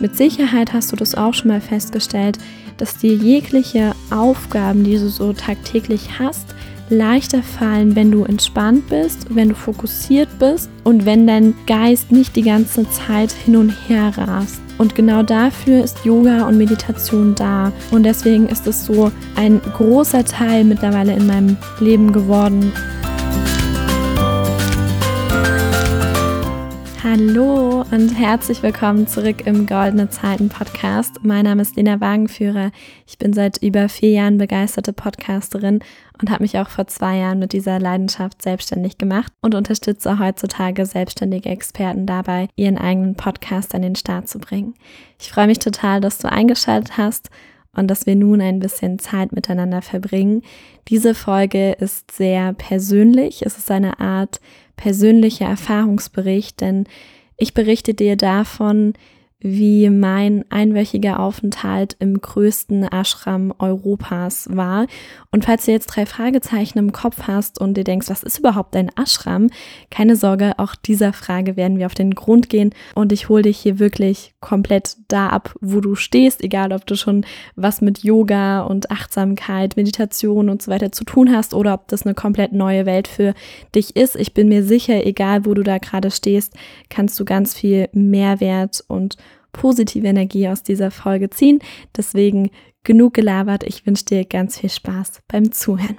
Mit Sicherheit hast du das auch schon mal festgestellt, dass dir jegliche Aufgaben, die du so tagtäglich hast, leichter fallen, wenn du entspannt bist, wenn du fokussiert bist und wenn dein Geist nicht die ganze Zeit hin und her rast. Und genau dafür ist Yoga und Meditation da. Und deswegen ist es so ein großer Teil mittlerweile in meinem Leben geworden. Hallo und herzlich willkommen zurück im Goldene Zeiten Podcast. Mein Name ist Lena Wagenführer. Ich bin seit über vier Jahren begeisterte Podcasterin und habe mich auch vor zwei Jahren mit dieser Leidenschaft selbstständig gemacht und unterstütze heutzutage selbstständige Experten dabei, ihren eigenen Podcast an den Start zu bringen. Ich freue mich total, dass du eingeschaltet hast und dass wir nun ein bisschen Zeit miteinander verbringen. Diese Folge ist sehr persönlich. Es ist eine Art persönlicher Erfahrungsbericht, denn ich berichte dir davon, wie mein einwöchiger Aufenthalt im größten Ashram Europas war. Und falls du jetzt drei Fragezeichen im Kopf hast und dir denkst, was ist überhaupt ein Ashram? Keine Sorge, auch dieser Frage werden wir auf den Grund gehen und ich hole dich hier wirklich komplett da ab, wo du stehst, egal ob du schon was mit Yoga und Achtsamkeit, Meditation und so weiter zu tun hast oder ob das eine komplett neue Welt für dich ist. Ich bin mir sicher, egal wo du da gerade stehst, kannst du ganz viel Mehrwert und positive Energie aus dieser Folge ziehen. Deswegen genug gelabert. Ich wünsche dir ganz viel Spaß beim Zuhören.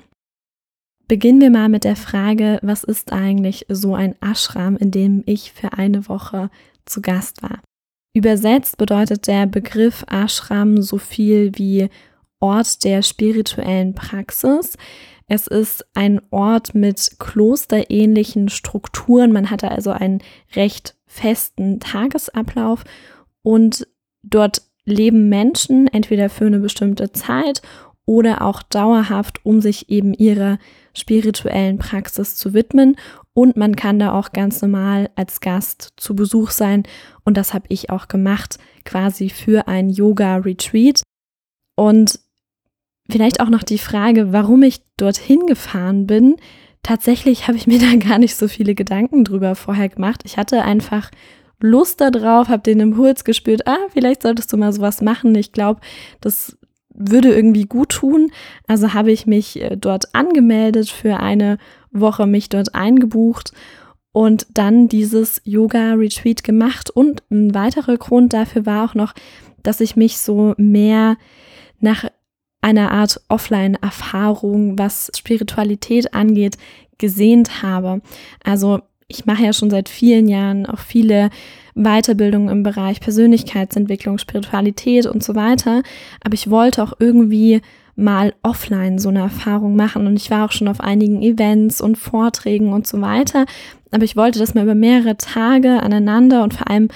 Beginnen wir mal mit der Frage, was ist eigentlich so ein Ashram, in dem ich für eine Woche zu Gast war? Übersetzt bedeutet der Begriff Ashram so viel wie Ort der spirituellen Praxis. Es ist ein Ort mit klosterähnlichen Strukturen. Man hatte also einen recht festen Tagesablauf und dort leben Menschen entweder für eine bestimmte Zeit oder auch dauerhaft, um sich eben ihrer spirituellen Praxis zu widmen. Und man kann da auch ganz normal als Gast zu Besuch sein. Und das habe ich auch gemacht, quasi für ein Yoga-Retreat. Und vielleicht auch noch die Frage, warum ich dorthin gefahren bin. Tatsächlich habe ich mir da gar nicht so viele Gedanken drüber vorher gemacht. Ich hatte einfach Lust darauf, habe den Impuls gespürt, ah, vielleicht solltest du mal sowas machen. Ich glaube, das würde irgendwie gut tun. Also habe ich mich äh, dort angemeldet für eine Woche, mich dort eingebucht und dann dieses Yoga-Retreat gemacht. Und ein weiterer Grund dafür war auch noch, dass ich mich so mehr nach einer Art Offline-Erfahrung, was Spiritualität angeht, gesehnt habe. Also ich mache ja schon seit vielen Jahren auch viele Weiterbildungen im Bereich Persönlichkeitsentwicklung, Spiritualität und so weiter. Aber ich wollte auch irgendwie mal offline so eine Erfahrung machen und ich war auch schon auf einigen Events und Vorträgen und so weiter. Aber ich wollte das mal über mehrere Tage aneinander und vor allem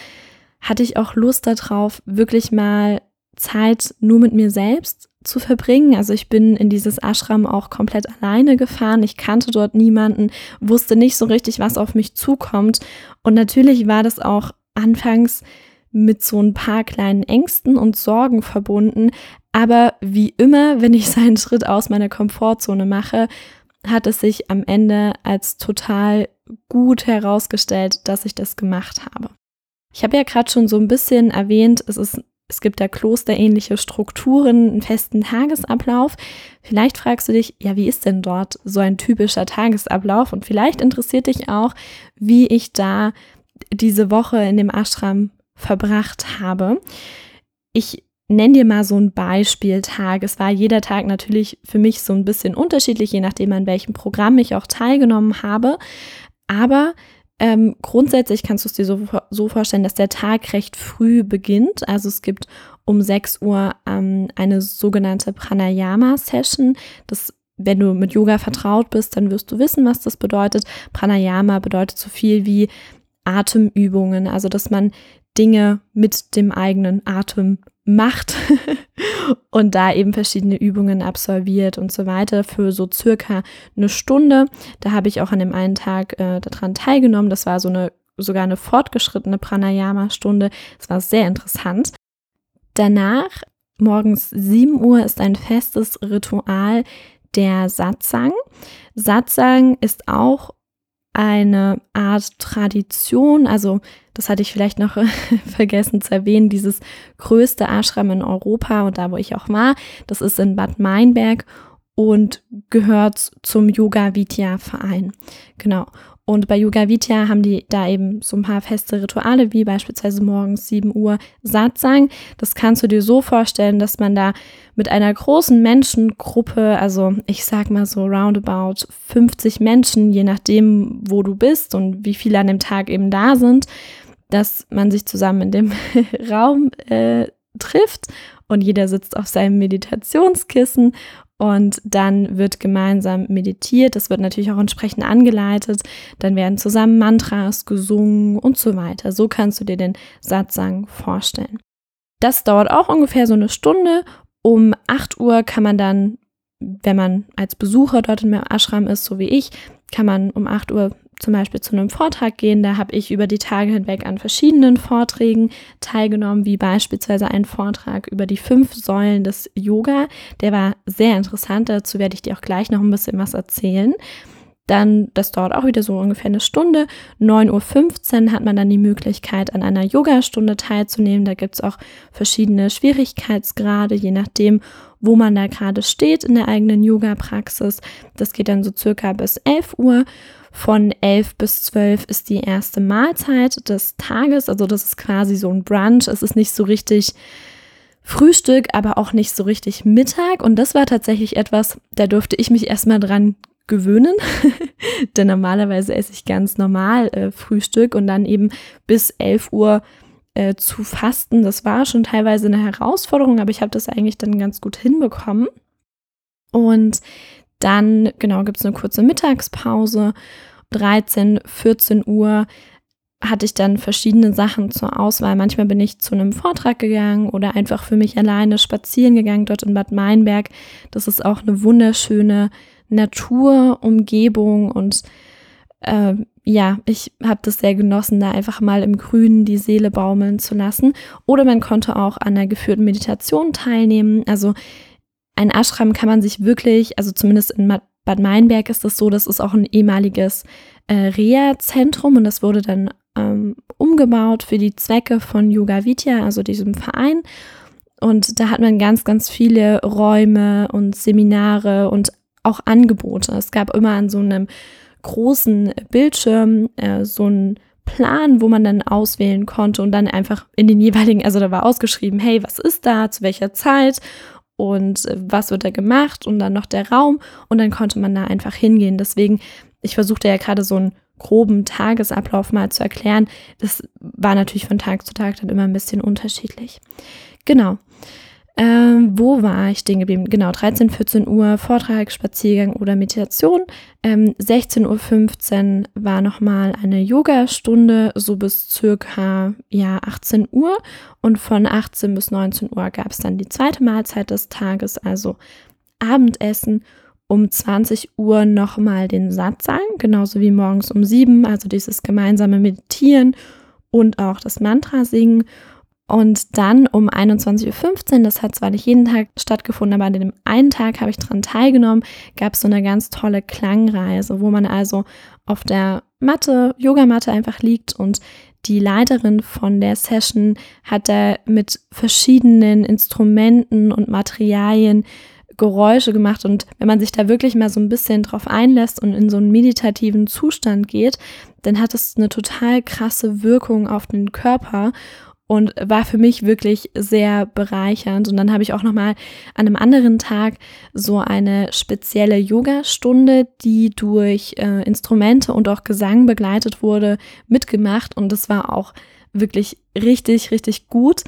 hatte ich auch Lust darauf, wirklich mal Zeit nur mit mir selbst zu verbringen. Also ich bin in dieses Ashram auch komplett alleine gefahren. Ich kannte dort niemanden, wusste nicht so richtig, was auf mich zukommt. Und natürlich war das auch anfangs mit so ein paar kleinen Ängsten und Sorgen verbunden. Aber wie immer, wenn ich seinen Schritt aus meiner Komfortzone mache, hat es sich am Ende als total gut herausgestellt, dass ich das gemacht habe. Ich habe ja gerade schon so ein bisschen erwähnt, es ist es gibt da klosterähnliche Strukturen, einen festen Tagesablauf. Vielleicht fragst du dich, ja, wie ist denn dort so ein typischer Tagesablauf? Und vielleicht interessiert dich auch, wie ich da diese Woche in dem Ashram verbracht habe. Ich nenne dir mal so ein Beispieltag. Es war jeder Tag natürlich für mich so ein bisschen unterschiedlich, je nachdem, an welchem Programm ich auch teilgenommen habe. Aber ähm, grundsätzlich kannst du es dir so, so, vorstellen, dass der Tag recht früh beginnt. Also es gibt um 6 Uhr ähm, eine sogenannte Pranayama-Session. Wenn du mit Yoga vertraut bist, dann wirst du wissen, was das bedeutet. Pranayama bedeutet so viel wie Atemübungen, also dass man Dinge mit dem eigenen Atem macht und da eben verschiedene Übungen absolviert und so weiter für so circa eine Stunde. Da habe ich auch an dem einen Tag äh, daran teilgenommen. Das war so eine sogar eine fortgeschrittene Pranayama-Stunde. Es war sehr interessant. Danach, morgens 7 Uhr, ist ein festes Ritual der Satsang. Satsang ist auch eine Art Tradition, also das hatte ich vielleicht noch vergessen zu erwähnen, dieses größte Ashram in Europa und da, wo ich auch war, das ist in Bad Meinberg und gehört zum Yoga Vidya Verein. Genau. Und bei Yoga Vidya haben die da eben so ein paar feste Rituale, wie beispielsweise morgens 7 Uhr Satsang. Das kannst du dir so vorstellen, dass man da mit einer großen Menschengruppe, also ich sag mal so roundabout 50 Menschen, je nachdem, wo du bist und wie viele an dem Tag eben da sind, dass man sich zusammen in dem Raum äh, trifft und jeder sitzt auf seinem Meditationskissen und dann wird gemeinsam meditiert. Das wird natürlich auch entsprechend angeleitet. Dann werden zusammen Mantras gesungen und so weiter. So kannst du dir den Satsang vorstellen. Das dauert auch ungefähr so eine Stunde. Um 8 Uhr kann man dann, wenn man als Besucher dort im Ashram ist, so wie ich, kann man um 8 Uhr zum Beispiel zu einem Vortrag gehen. Da habe ich über die Tage hinweg an verschiedenen Vorträgen teilgenommen, wie beispielsweise ein Vortrag über die fünf Säulen des Yoga. Der war sehr interessant. Dazu werde ich dir auch gleich noch ein bisschen was erzählen. Dann, das dauert auch wieder so ungefähr eine Stunde. 9.15 Uhr hat man dann die Möglichkeit, an einer Yogastunde teilzunehmen. Da gibt es auch verschiedene Schwierigkeitsgrade, je nachdem, wo man da gerade steht in der eigenen Yoga-Praxis. Das geht dann so circa bis 11 Uhr. Von 11 bis 12 ist die erste Mahlzeit des Tages. Also das ist quasi so ein Brunch. Es ist nicht so richtig Frühstück, aber auch nicht so richtig Mittag. Und das war tatsächlich etwas, da durfte ich mich erstmal dran gewöhnen. Denn normalerweise esse ich ganz normal äh, Frühstück und dann eben bis 11 Uhr äh, zu fasten. Das war schon teilweise eine Herausforderung, aber ich habe das eigentlich dann ganz gut hinbekommen. Und dann, genau, gibt es eine kurze Mittagspause. 13, 14 Uhr hatte ich dann verschiedene Sachen zur Auswahl. Manchmal bin ich zu einem Vortrag gegangen oder einfach für mich alleine spazieren gegangen dort in Bad Meinberg. Das ist auch eine wunderschöne Naturumgebung und äh, ja, ich habe das sehr genossen, da einfach mal im Grünen die Seele baumeln zu lassen. Oder man konnte auch an der geführten Meditation teilnehmen. Also ein Ashram kann man sich wirklich, also zumindest in Bad Meinberg ist das so, das ist auch ein ehemaliges äh, Reha-Zentrum und das wurde dann ähm, umgebaut für die Zwecke von Yoga Vidya, also diesem Verein. Und da hat man ganz, ganz viele Räume und Seminare und auch Angebote. Es gab immer an so einem großen Bildschirm äh, so ein Plan, wo man dann auswählen konnte und dann einfach in den jeweiligen, also da war ausgeschrieben, hey, was ist da, zu welcher Zeit und äh, was wird da gemacht und dann noch der Raum und dann konnte man da einfach hingehen. Deswegen, ich versuchte ja gerade so einen groben Tagesablauf mal zu erklären. Das war natürlich von Tag zu Tag dann immer ein bisschen unterschiedlich. Genau. Ähm, wo war ich stehen geblieben? Genau, 13, 14 Uhr Vortrag, Spaziergang oder Meditation. Ähm, 16.15 Uhr war nochmal eine Yoga-Stunde, so bis circa ja, 18 Uhr. Und von 18 bis 19 Uhr gab es dann die zweite Mahlzeit des Tages, also Abendessen. Um 20 Uhr nochmal den Satzang, genauso wie morgens um 7, also dieses gemeinsame Meditieren und auch das Mantra singen. Und dann um 21.15 Uhr, das hat zwar nicht jeden Tag stattgefunden, aber an dem einen Tag habe ich daran teilgenommen, gab es so eine ganz tolle Klangreise, wo man also auf der Matte, Yogamatte einfach liegt und die Leiterin von der Session hat da mit verschiedenen Instrumenten und Materialien Geräusche gemacht. Und wenn man sich da wirklich mal so ein bisschen drauf einlässt und in so einen meditativen Zustand geht, dann hat es eine total krasse Wirkung auf den Körper und war für mich wirklich sehr bereichernd. Und dann habe ich auch noch mal an einem anderen Tag so eine spezielle Yoga-Stunde, die durch äh, Instrumente und auch Gesang begleitet wurde, mitgemacht. Und das war auch wirklich richtig, richtig gut.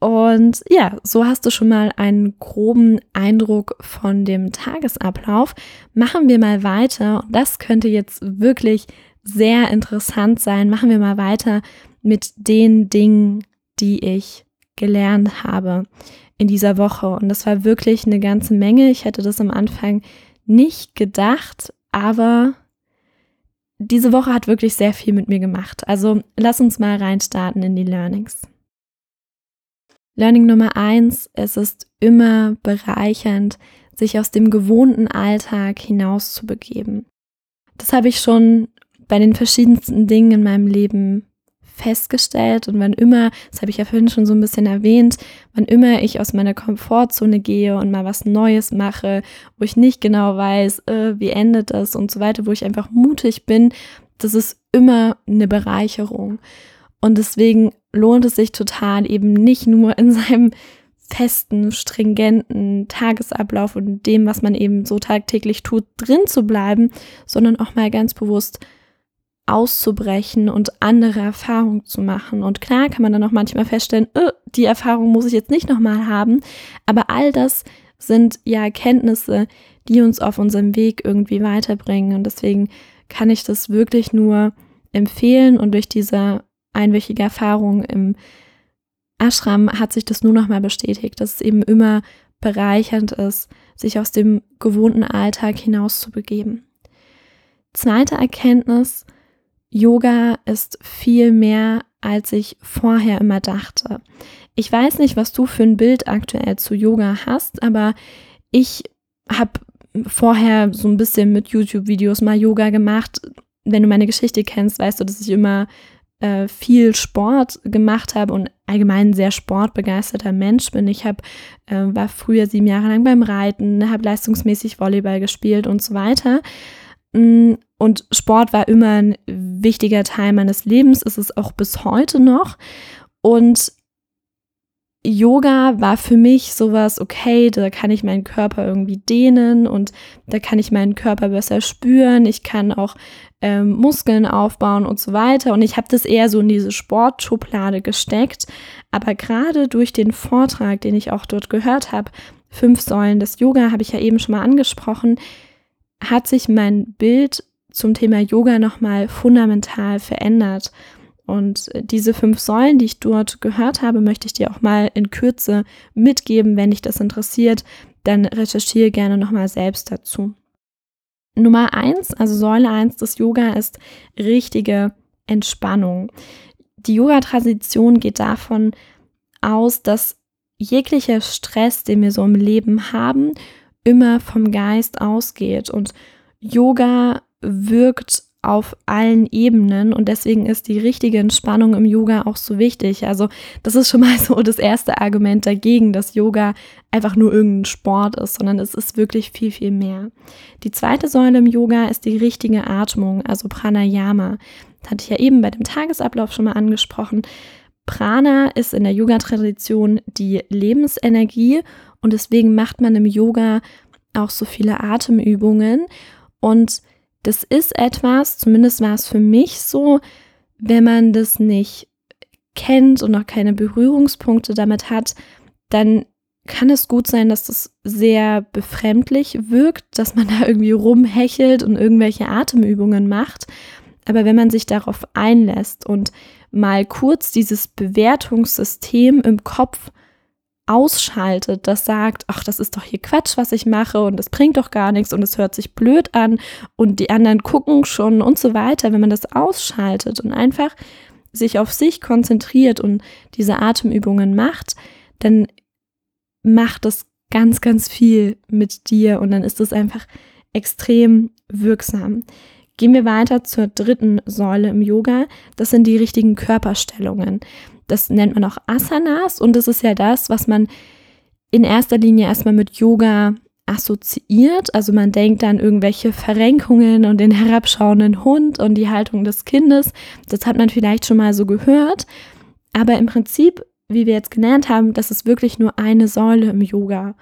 Und ja, so hast du schon mal einen groben Eindruck von dem Tagesablauf. Machen wir mal weiter. Das könnte jetzt wirklich sehr interessant sein. Machen wir mal weiter mit den Dingen, die ich gelernt habe in dieser Woche. Und das war wirklich eine ganze Menge. Ich hätte das am Anfang nicht gedacht, aber diese Woche hat wirklich sehr viel mit mir gemacht. Also lass uns mal reinstarten in die Learnings. Learning Nummer eins, es ist immer bereichernd, sich aus dem gewohnten Alltag hinauszubegeben. Das habe ich schon bei den verschiedensten Dingen in meinem Leben festgestellt und wann immer, das habe ich ja vorhin schon so ein bisschen erwähnt, wann immer ich aus meiner Komfortzone gehe und mal was Neues mache, wo ich nicht genau weiß, äh, wie endet das und so weiter, wo ich einfach mutig bin, das ist immer eine Bereicherung. Und deswegen lohnt es sich total eben nicht nur in seinem festen, stringenten Tagesablauf und dem, was man eben so tagtäglich tut, drin zu bleiben, sondern auch mal ganz bewusst auszubrechen und andere Erfahrungen zu machen. Und klar kann man dann auch manchmal feststellen, öh, die Erfahrung muss ich jetzt nicht nochmal haben, aber all das sind ja Erkenntnisse, die uns auf unserem Weg irgendwie weiterbringen. Und deswegen kann ich das wirklich nur empfehlen und durch diese einwöchige Erfahrung im Ashram hat sich das nur noch mal bestätigt, dass es eben immer bereichernd ist, sich aus dem gewohnten Alltag hinaus zu begeben. Zweite Erkenntnis, Yoga ist viel mehr, als ich vorher immer dachte. Ich weiß nicht, was du für ein Bild aktuell zu Yoga hast, aber ich habe vorher so ein bisschen mit YouTube-Videos mal Yoga gemacht. Wenn du meine Geschichte kennst, weißt du, dass ich immer äh, viel Sport gemacht habe und allgemein ein sehr sportbegeisterter Mensch bin. Ich hab, äh, war früher sieben Jahre lang beim Reiten, habe leistungsmäßig Volleyball gespielt und so weiter. Und Sport war immer ein wichtiger Teil meines Lebens, ist es auch bis heute noch. Und Yoga war für mich sowas, okay, da kann ich meinen Körper irgendwie dehnen und da kann ich meinen Körper besser spüren. Ich kann auch ähm, Muskeln aufbauen und so weiter. Und ich habe das eher so in diese Sportschublade gesteckt. Aber gerade durch den Vortrag, den ich auch dort gehört habe, Fünf Säulen des Yoga, habe ich ja eben schon mal angesprochen, hat sich mein Bild zum Thema Yoga nochmal fundamental verändert. Und diese fünf Säulen, die ich dort gehört habe, möchte ich dir auch mal in Kürze mitgeben. Wenn dich das interessiert, dann recherchiere gerne nochmal selbst dazu. Nummer eins, also Säule eins des Yoga ist richtige Entspannung. Die Yoga-Tradition geht davon aus, dass jeglicher Stress, den wir so im Leben haben, immer vom Geist ausgeht. Und Yoga wirkt auf allen Ebenen und deswegen ist die richtige Entspannung im Yoga auch so wichtig. Also das ist schon mal so das erste Argument dagegen, dass Yoga einfach nur irgendein Sport ist, sondern es ist wirklich viel, viel mehr. Die zweite Säule im Yoga ist die richtige Atmung, also Pranayama. Das hatte ich ja eben bei dem Tagesablauf schon mal angesprochen. Prana ist in der Yoga-Tradition die Lebensenergie und deswegen macht man im Yoga auch so viele Atemübungen und das ist etwas, zumindest war es für mich so, wenn man das nicht kennt und noch keine Berührungspunkte damit hat, dann kann es gut sein, dass das sehr befremdlich wirkt, dass man da irgendwie rumhechelt und irgendwelche Atemübungen macht. Aber wenn man sich darauf einlässt und mal kurz dieses Bewertungssystem im Kopf ausschaltet, das sagt, ach, das ist doch hier Quatsch, was ich mache und das bringt doch gar nichts und es hört sich blöd an und die anderen gucken schon und so weiter, wenn man das ausschaltet und einfach sich auf sich konzentriert und diese Atemübungen macht, dann macht das ganz, ganz viel mit dir und dann ist es einfach extrem wirksam. Gehen wir weiter zur dritten Säule im Yoga. Das sind die richtigen Körperstellungen. Das nennt man auch Asanas und das ist ja das, was man in erster Linie erstmal mit Yoga assoziiert. Also man denkt an irgendwelche Verrenkungen und den herabschauenden Hund und die Haltung des Kindes. Das hat man vielleicht schon mal so gehört. Aber im Prinzip, wie wir jetzt gelernt haben, das ist wirklich nur eine Säule im Yoga.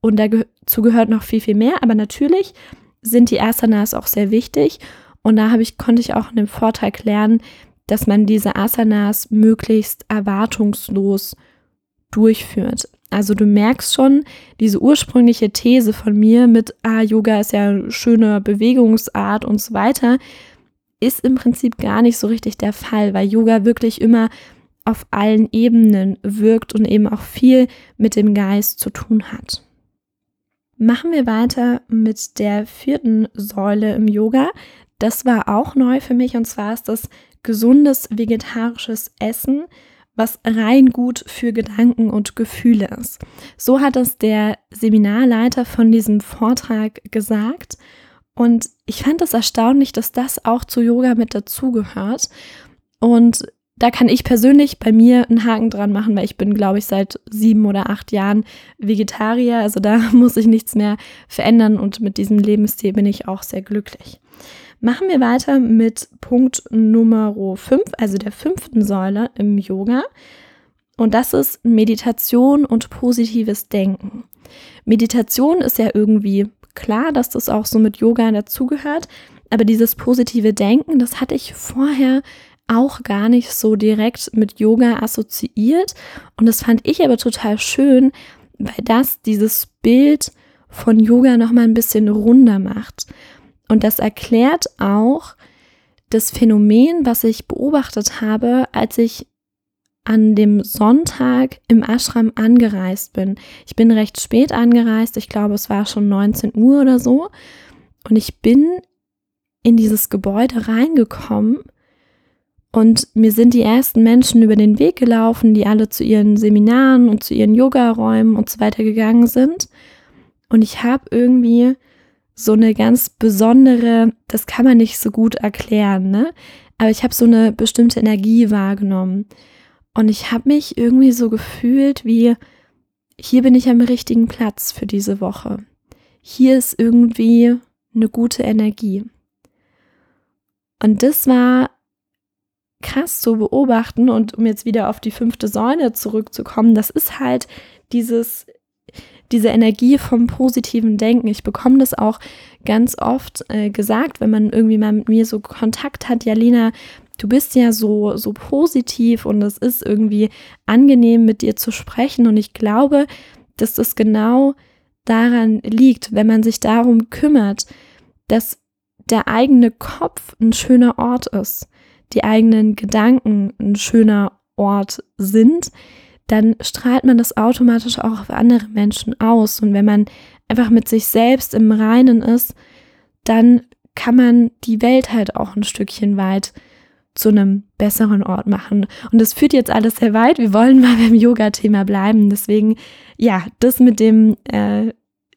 Und dazu gehört noch viel, viel mehr. Aber natürlich sind die Asanas auch sehr wichtig. Und da ich, konnte ich auch in dem Vortrag lernen, dass man diese Asanas möglichst erwartungslos durchführt. Also du merkst schon, diese ursprüngliche These von mir mit, ah, Yoga ist ja eine schöne Bewegungsart und so weiter, ist im Prinzip gar nicht so richtig der Fall, weil Yoga wirklich immer auf allen Ebenen wirkt und eben auch viel mit dem Geist zu tun hat. Machen wir weiter mit der vierten Säule im Yoga. Das war auch neu für mich und zwar ist das gesundes vegetarisches Essen, was rein gut für Gedanken und Gefühle ist. So hat es der Seminarleiter von diesem Vortrag gesagt. Und ich fand es das erstaunlich, dass das auch zu Yoga mit dazugehört. Und da kann ich persönlich bei mir einen Haken dran machen, weil ich bin, glaube ich, seit sieben oder acht Jahren Vegetarier. Also da muss ich nichts mehr verändern und mit diesem Lebensstil bin ich auch sehr glücklich. Machen wir weiter mit Punkt Nummer 5, also der fünften Säule im Yoga. Und das ist Meditation und positives Denken. Meditation ist ja irgendwie klar, dass das auch so mit Yoga dazugehört. Aber dieses positive Denken, das hatte ich vorher auch gar nicht so direkt mit Yoga assoziiert. Und das fand ich aber total schön, weil das dieses Bild von Yoga nochmal ein bisschen runder macht. Und das erklärt auch das Phänomen, was ich beobachtet habe, als ich an dem Sonntag im Ashram angereist bin. Ich bin recht spät angereist, ich glaube, es war schon 19 Uhr oder so. Und ich bin in dieses Gebäude reingekommen und mir sind die ersten Menschen über den Weg gelaufen, die alle zu ihren Seminaren und zu ihren Yoga-Räumen und so weiter gegangen sind. Und ich habe irgendwie so eine ganz besondere, das kann man nicht so gut erklären, ne? Aber ich habe so eine bestimmte Energie wahrgenommen. Und ich habe mich irgendwie so gefühlt wie, hier bin ich am richtigen Platz für diese Woche. Hier ist irgendwie eine gute Energie. Und das war krass zu beobachten und um jetzt wieder auf die fünfte Säule zurückzukommen, das ist halt dieses, diese Energie vom positiven Denken. Ich bekomme das auch ganz oft äh, gesagt, wenn man irgendwie mal mit mir so Kontakt hat, ja, Lena, du bist ja so, so positiv und es ist irgendwie angenehm, mit dir zu sprechen. Und ich glaube, dass das genau daran liegt, wenn man sich darum kümmert, dass der eigene Kopf ein schöner Ort ist die eigenen Gedanken ein schöner Ort sind, dann strahlt man das automatisch auch auf andere Menschen aus. Und wenn man einfach mit sich selbst im Reinen ist, dann kann man die Welt halt auch ein Stückchen weit zu einem besseren Ort machen. Und das führt jetzt alles sehr weit. Wir wollen mal beim Yoga-Thema bleiben. Deswegen, ja, das mit dem äh,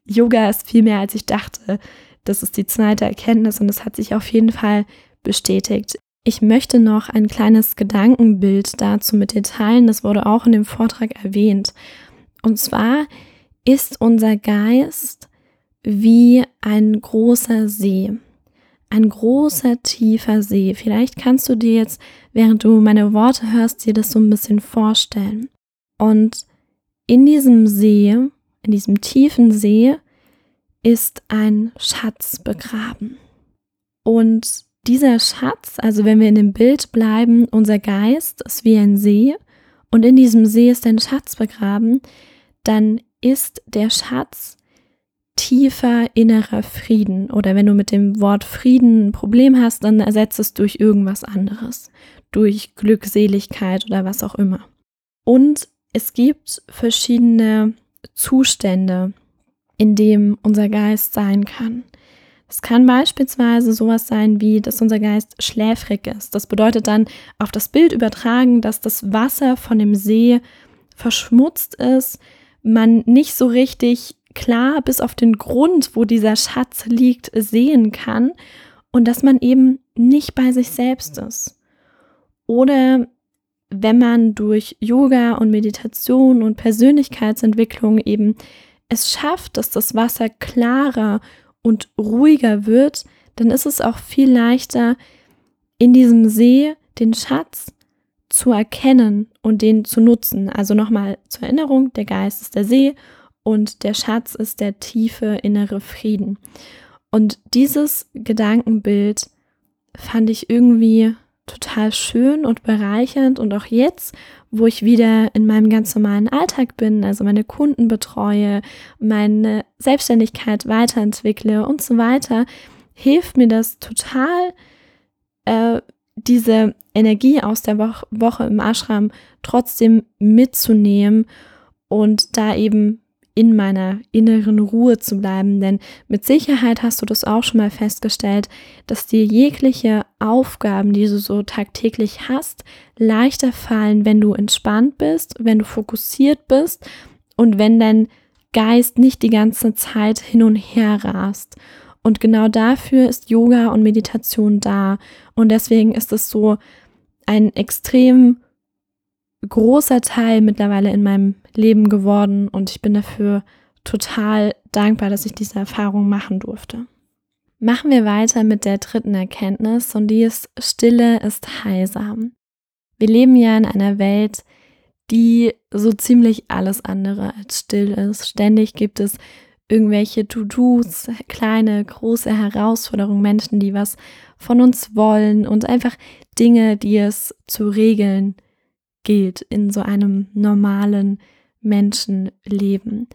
Yoga ist viel mehr, als ich dachte. Das ist die zweite Erkenntnis und es hat sich auf jeden Fall bestätigt. Ich möchte noch ein kleines Gedankenbild dazu mit dir teilen. Das wurde auch in dem Vortrag erwähnt. Und zwar ist unser Geist wie ein großer See. Ein großer, tiefer See. Vielleicht kannst du dir jetzt, während du meine Worte hörst, dir das so ein bisschen vorstellen. Und in diesem See, in diesem tiefen See, ist ein Schatz begraben. Und dieser Schatz, also wenn wir in dem Bild bleiben, unser Geist ist wie ein See und in diesem See ist ein Schatz begraben, dann ist der Schatz tiefer innerer Frieden. Oder wenn du mit dem Wort Frieden ein Problem hast, dann ersetzt es durch irgendwas anderes, durch Glückseligkeit oder was auch immer. Und es gibt verschiedene Zustände, in dem unser Geist sein kann. Es kann beispielsweise sowas sein wie, dass unser Geist schläfrig ist. Das bedeutet dann auf das Bild übertragen, dass das Wasser von dem See verschmutzt ist, man nicht so richtig klar bis auf den Grund, wo dieser Schatz liegt, sehen kann und dass man eben nicht bei sich selbst ist. Oder wenn man durch Yoga und Meditation und Persönlichkeitsentwicklung eben es schafft, dass das Wasser klarer und ruhiger wird, dann ist es auch viel leichter, in diesem See den Schatz zu erkennen und den zu nutzen. Also nochmal zur Erinnerung, der Geist ist der See und der Schatz ist der tiefe innere Frieden. Und dieses Gedankenbild fand ich irgendwie total schön und bereichernd und auch jetzt, wo ich wieder in meinem ganz normalen Alltag bin, also meine Kunden betreue, meine Selbstständigkeit weiterentwickle und so weiter, hilft mir das total, äh, diese Energie aus der Wo Woche im Ashram trotzdem mitzunehmen und da eben in meiner inneren Ruhe zu bleiben. Denn mit Sicherheit hast du das auch schon mal festgestellt, dass dir jegliche Aufgaben, die du so tagtäglich hast, leichter fallen, wenn du entspannt bist, wenn du fokussiert bist und wenn dein Geist nicht die ganze Zeit hin und her rast. Und genau dafür ist Yoga und Meditation da. Und deswegen ist es so ein extrem großer Teil mittlerweile in meinem Leben geworden. Und ich bin dafür total dankbar, dass ich diese Erfahrung machen durfte. Machen wir weiter mit der dritten Erkenntnis und die ist, Stille ist heilsam. Wir leben ja in einer Welt, die so ziemlich alles andere als still ist. Ständig gibt es irgendwelche To-Dos, kleine, große Herausforderungen, Menschen, die was von uns wollen und einfach Dinge, die es zu regeln gilt in so einem normalen Menschenleben.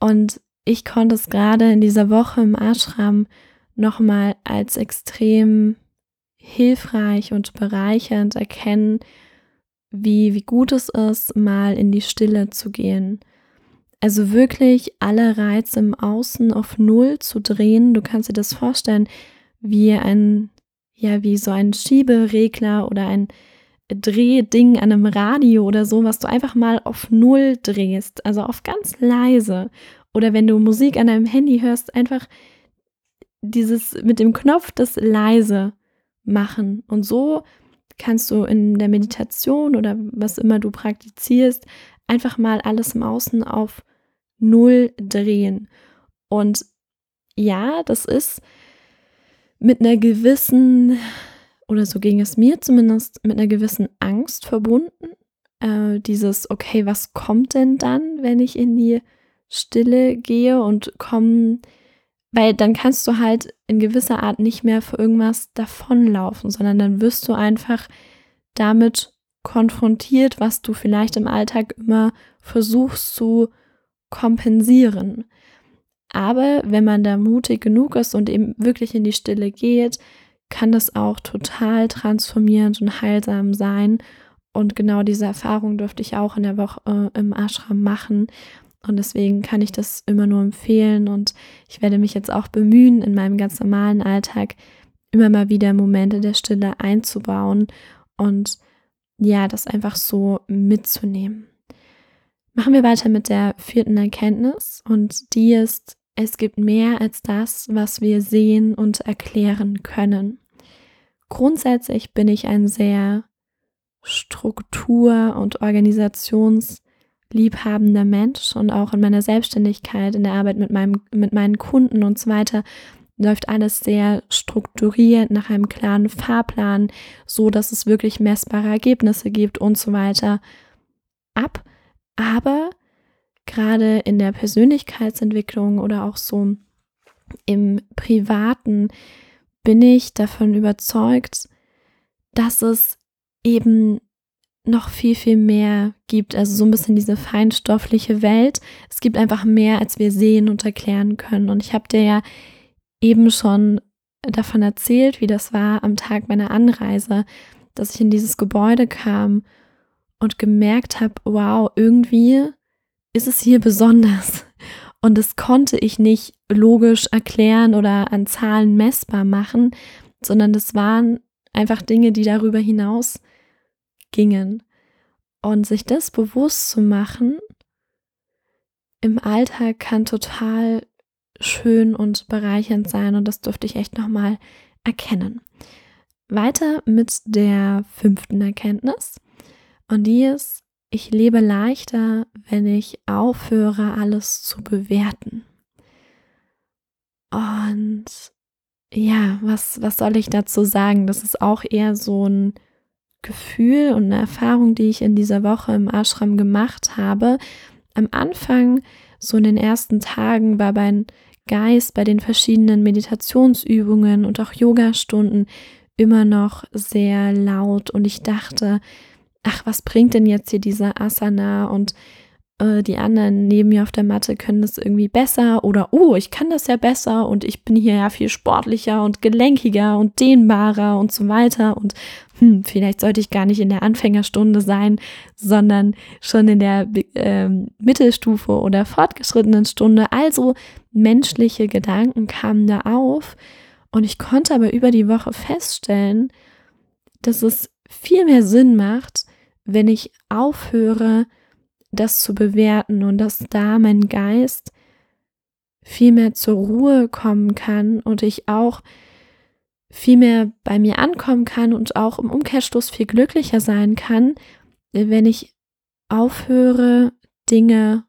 Und ich konnte es gerade in dieser Woche im Ashram nochmal als extrem hilfreich und bereichernd erkennen, wie, wie gut es ist, mal in die Stille zu gehen. Also wirklich alle Reize im Außen auf Null zu drehen. Du kannst dir das vorstellen, wie ein, ja, wie so ein Schieberegler oder ein Drehding an einem Radio oder so, was du einfach mal auf Null drehst, also auf ganz leise. Oder wenn du Musik an deinem Handy hörst, einfach dieses mit dem Knopf das leise machen. Und so kannst du in der Meditation oder was immer du praktizierst, einfach mal alles im Außen auf Null drehen. Und ja, das ist mit einer gewissen, oder so ging es mir zumindest, mit einer gewissen Angst verbunden. Äh, dieses, okay, was kommt denn dann, wenn ich in die Stille gehe und komme weil dann kannst du halt in gewisser Art nicht mehr für irgendwas davonlaufen, sondern dann wirst du einfach damit konfrontiert, was du vielleicht im Alltag immer versuchst zu kompensieren. Aber wenn man da mutig genug ist und eben wirklich in die Stille geht, kann das auch total transformierend und heilsam sein. Und genau diese Erfahrung durfte ich auch in der Woche äh, im Ashram machen. Und deswegen kann ich das immer nur empfehlen und ich werde mich jetzt auch bemühen, in meinem ganz normalen Alltag immer mal wieder Momente der Stille einzubauen und ja, das einfach so mitzunehmen. Machen wir weiter mit der vierten Erkenntnis und die ist, es gibt mehr als das, was wir sehen und erklären können. Grundsätzlich bin ich ein sehr Struktur- und Organisations- liebhabender Mensch und auch in meiner Selbstständigkeit, in der Arbeit mit, meinem, mit meinen Kunden und so weiter, läuft alles sehr strukturiert nach einem klaren Fahrplan, so dass es wirklich messbare Ergebnisse gibt und so weiter ab. Aber gerade in der Persönlichkeitsentwicklung oder auch so im Privaten bin ich davon überzeugt, dass es eben noch viel, viel mehr gibt. Also so ein bisschen diese feinstoffliche Welt. Es gibt einfach mehr, als wir sehen und erklären können. Und ich habe dir ja eben schon davon erzählt, wie das war am Tag meiner Anreise, dass ich in dieses Gebäude kam und gemerkt habe, wow, irgendwie ist es hier besonders. Und das konnte ich nicht logisch erklären oder an Zahlen messbar machen, sondern das waren einfach Dinge, die darüber hinaus gingen. Und sich das bewusst zu machen im Alltag kann total schön und bereichernd sein und das durfte ich echt nochmal erkennen. Weiter mit der fünften Erkenntnis und die ist, ich lebe leichter, wenn ich aufhöre, alles zu bewerten. Und ja, was, was soll ich dazu sagen? Das ist auch eher so ein Gefühl und eine Erfahrung, die ich in dieser Woche im Ashram gemacht habe. Am Anfang, so in den ersten Tagen, war mein Geist bei den verschiedenen Meditationsübungen und auch Yogastunden immer noch sehr laut und ich dachte, ach, was bringt denn jetzt hier dieser Asana und äh, die anderen neben mir auf der Matte können das irgendwie besser oder oh, ich kann das ja besser und ich bin hier ja viel sportlicher und gelenkiger und dehnbarer und so weiter und hm, vielleicht sollte ich gar nicht in der Anfängerstunde sein, sondern schon in der äh, Mittelstufe oder fortgeschrittenen Stunde. Also menschliche Gedanken kamen da auf und ich konnte aber über die Woche feststellen, dass es viel mehr Sinn macht, wenn ich aufhöre, das zu bewerten und dass da mein Geist viel mehr zur Ruhe kommen kann und ich auch viel mehr bei mir ankommen kann und auch im Umkehrschluss viel glücklicher sein kann, wenn ich aufhöre, Dinge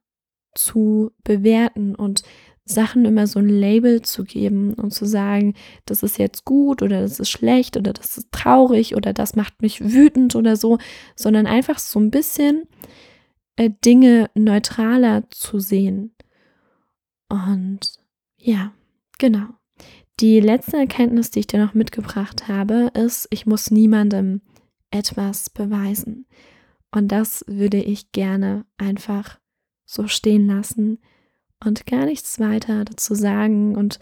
zu bewerten und Sachen immer so ein Label zu geben und zu sagen, das ist jetzt gut oder das ist schlecht oder das ist traurig oder das macht mich wütend oder so, sondern einfach so ein bisschen äh, Dinge neutraler zu sehen. Und ja, genau. Die letzte Erkenntnis, die ich dir noch mitgebracht habe, ist, ich muss niemandem etwas beweisen. Und das würde ich gerne einfach so stehen lassen und gar nichts weiter dazu sagen. Und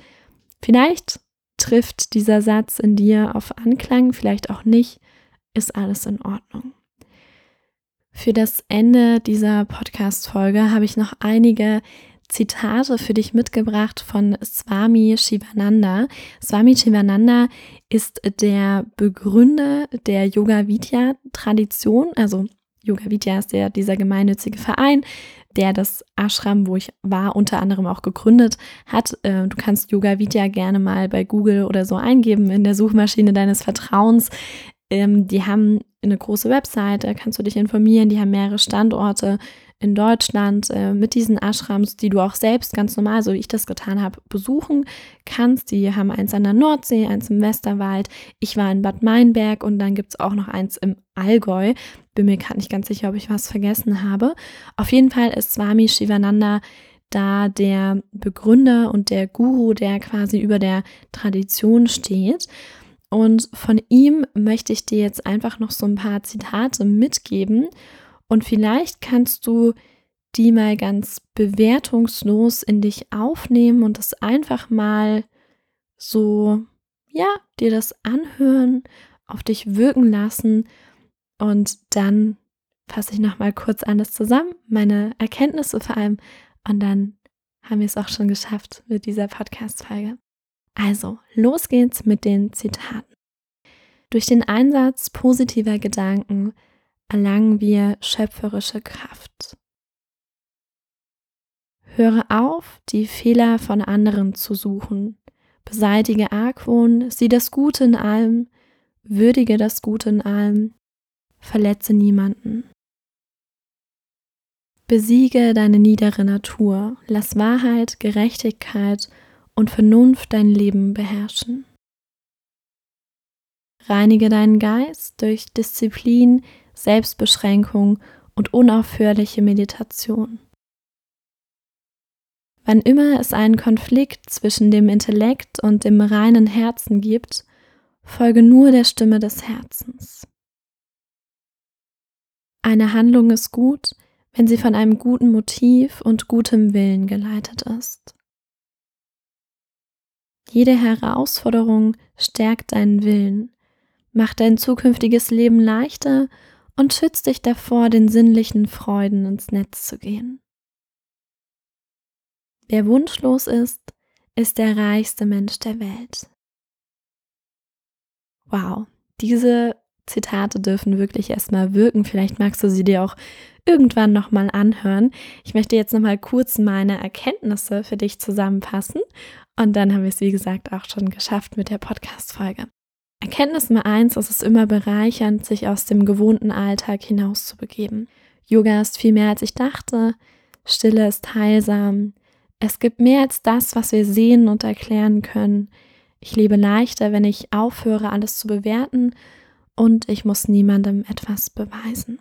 vielleicht trifft dieser Satz in dir auf Anklang, vielleicht auch nicht, ist alles in Ordnung. Für das Ende dieser Podcast-Folge habe ich noch einige Zitate für dich mitgebracht von Swami Shivananda. Swami Shivananda ist der Begründer der Yoga Vidya Tradition, also Yoga Vidya ist ja dieser gemeinnützige Verein, der das Ashram, wo ich war, unter anderem auch gegründet hat. Äh, du kannst Yoga Vidya gerne mal bei Google oder so eingeben in der Suchmaschine deines Vertrauens. Ähm, die haben eine große Website, da kannst du dich informieren. Die haben mehrere Standorte in Deutschland äh, mit diesen Ashrams, die du auch selbst ganz normal, so wie ich das getan habe, besuchen kannst. Die haben eins an der Nordsee, eins im Westerwald. Ich war in Bad Meinberg und dann gibt es auch noch eins im Allgäu. Bin mir gerade nicht ganz sicher, ob ich was vergessen habe. Auf jeden Fall ist Swami Shivananda da der Begründer und der Guru, der quasi über der Tradition steht. Und von ihm möchte ich dir jetzt einfach noch so ein paar Zitate mitgeben und vielleicht kannst du die mal ganz bewertungslos in dich aufnehmen und das einfach mal so, ja, dir das anhören, auf dich wirken lassen und dann fasse ich nochmal kurz alles zusammen, meine Erkenntnisse vor allem und dann haben wir es auch schon geschafft mit dieser Podcast-Folge. Also, los geht's mit den Zitaten. Durch den Einsatz positiver Gedanken erlangen wir schöpferische Kraft. Höre auf, die Fehler von anderen zu suchen. Beseitige Argwohn, sieh das Gute in allem, würdige das Gute in allem, verletze niemanden. Besiege deine niedere Natur, lass Wahrheit, Gerechtigkeit und Vernunft dein Leben beherrschen. Reinige deinen Geist durch Disziplin, Selbstbeschränkung und unaufhörliche Meditation. Wann immer es einen Konflikt zwischen dem Intellekt und dem reinen Herzen gibt, folge nur der Stimme des Herzens. Eine Handlung ist gut, wenn sie von einem guten Motiv und gutem Willen geleitet ist. Jede Herausforderung stärkt deinen Willen, macht dein zukünftiges Leben leichter und schützt dich davor, den sinnlichen Freuden ins Netz zu gehen. Wer wunschlos ist, ist der reichste Mensch der Welt. Wow, diese Zitate dürfen wirklich erstmal wirken. Vielleicht magst du sie dir auch irgendwann nochmal anhören. Ich möchte jetzt nochmal kurz meine Erkenntnisse für dich zusammenfassen und dann haben wir es, wie gesagt, auch schon geschafft mit der Podcast-Folge. Erkenntnis Nummer eins, es ist immer bereichernd, sich aus dem gewohnten Alltag hinauszubegeben. Yoga ist viel mehr als ich dachte. Stille ist heilsam. Es gibt mehr als das, was wir sehen und erklären können. Ich lebe leichter, wenn ich aufhöre, alles zu bewerten und ich muss niemandem etwas beweisen.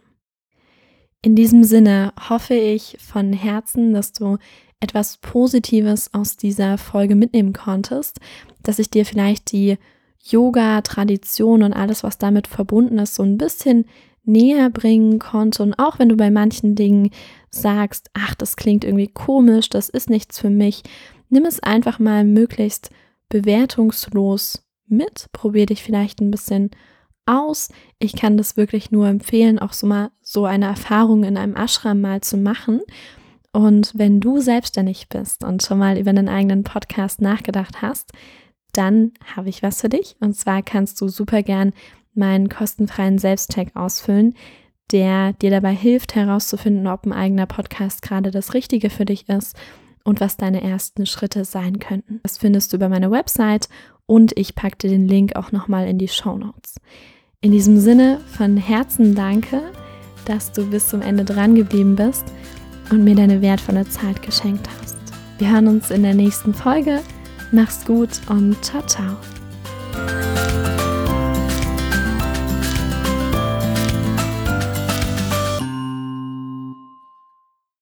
In diesem Sinne hoffe ich von Herzen, dass du etwas Positives aus dieser Folge mitnehmen konntest, dass ich dir vielleicht die Yoga, Tradition und alles, was damit verbunden ist, so ein bisschen näher bringen konnte. Und auch wenn du bei manchen Dingen sagst, ach, das klingt irgendwie komisch, das ist nichts für mich, nimm es einfach mal möglichst bewertungslos mit. Probier dich vielleicht ein bisschen aus. Ich kann das wirklich nur empfehlen, auch so mal so eine Erfahrung in einem Ashram mal zu machen. Und wenn du selbstständig bist und schon mal über einen eigenen Podcast nachgedacht hast, dann habe ich was für dich. Und zwar kannst du super gern meinen kostenfreien Selbstcheck ausfüllen, der dir dabei hilft herauszufinden, ob ein eigener Podcast gerade das Richtige für dich ist und was deine ersten Schritte sein könnten. Das findest du über meine Website und ich packe dir den Link auch nochmal in die Show Notes. In diesem Sinne von Herzen danke, dass du bis zum Ende dran geblieben bist und mir deine wertvolle Zeit geschenkt hast. Wir hören uns in der nächsten Folge. Mach's gut und ciao, ciao.